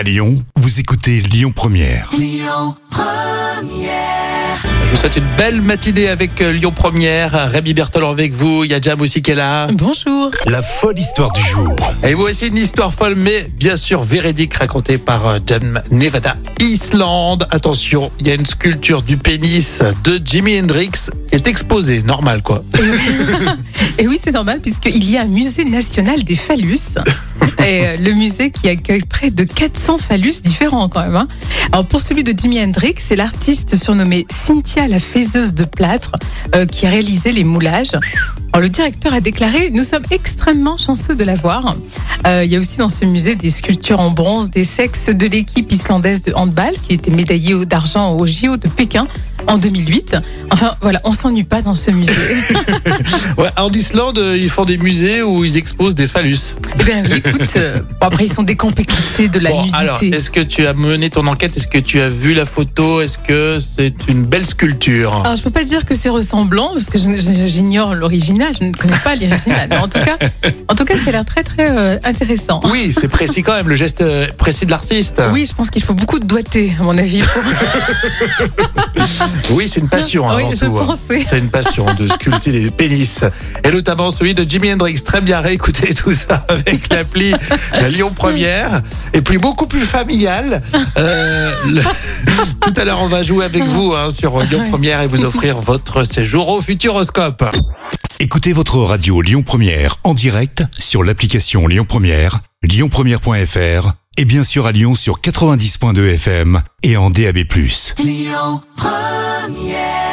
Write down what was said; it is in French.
À Lyon, vous écoutez Lyon Première. Je vous souhaite une belle matinée avec euh, Lyon Première. Rémi Bertol avec vous. Il y a Jam aussi qui est là. Bonjour. La folle histoire du jour. Et vous aussi une histoire folle, mais bien sûr véridique, racontée par euh, Jam Nevada Island. Attention, il y a une sculpture du pénis de Jimi Hendrix qui est exposée. Normal quoi. Et oui, c'est normal puisqu'il y a un musée national des phallus. Et euh, le musée qui accueille près de 400 phallus différents quand même. hein. Alors pour celui de Jimi Hendrix, c'est l'artiste surnommé Cynthia la faiseuse de plâtre euh, qui a réalisé les moulages. Alors, le directeur a déclaré Nous sommes extrêmement chanceux de l'avoir. Euh, il y a aussi dans ce musée des sculptures en bronze des sexes de l'équipe islandaise de handball qui était médaillée d'argent au JO de Pékin en 2008. Enfin voilà, on s'ennuie pas dans ce musée. Ouais, en Islande, euh, ils font des musées où ils exposent des phallus. Eh bien oui, écoute, euh, bon, après ils sont décomplexés de la Bon, nudité. alors, est-ce que tu as mené ton enquête? Est-ce que tu as vu la photo? Est-ce que c'est une belle sculpture? Alors je peux pas dire que c'est ressemblant parce que j'ignore l'original, je ne connais pas l'original. En tout cas, en tout cas, ça a l'air très très euh, intéressant. Oui, c'est précis quand même, le geste précis de l'artiste. Oui, je pense qu'il faut beaucoup de doigté, à mon avis. pour- Oui, c'est une passion Oui, avant je tout. hein. C'est une passion de sculpter des pénis. Et notamment celui de Jimi Hendrix. Très bien réécoutez tout ça avec l'appli la Lyon Première. Et puis beaucoup plus familial. Euh, le- Tout à l'heure, on va jouer avec vous hein, sur Lyon Première et vous offrir votre séjour au Futuroscope. Écoutez votre radio Lyon Première en direct sur l'application Lyon Première, lyonpremière.fr et bien sûr à Lyon sur 90.2 FM et en DAB+. Come, yeah.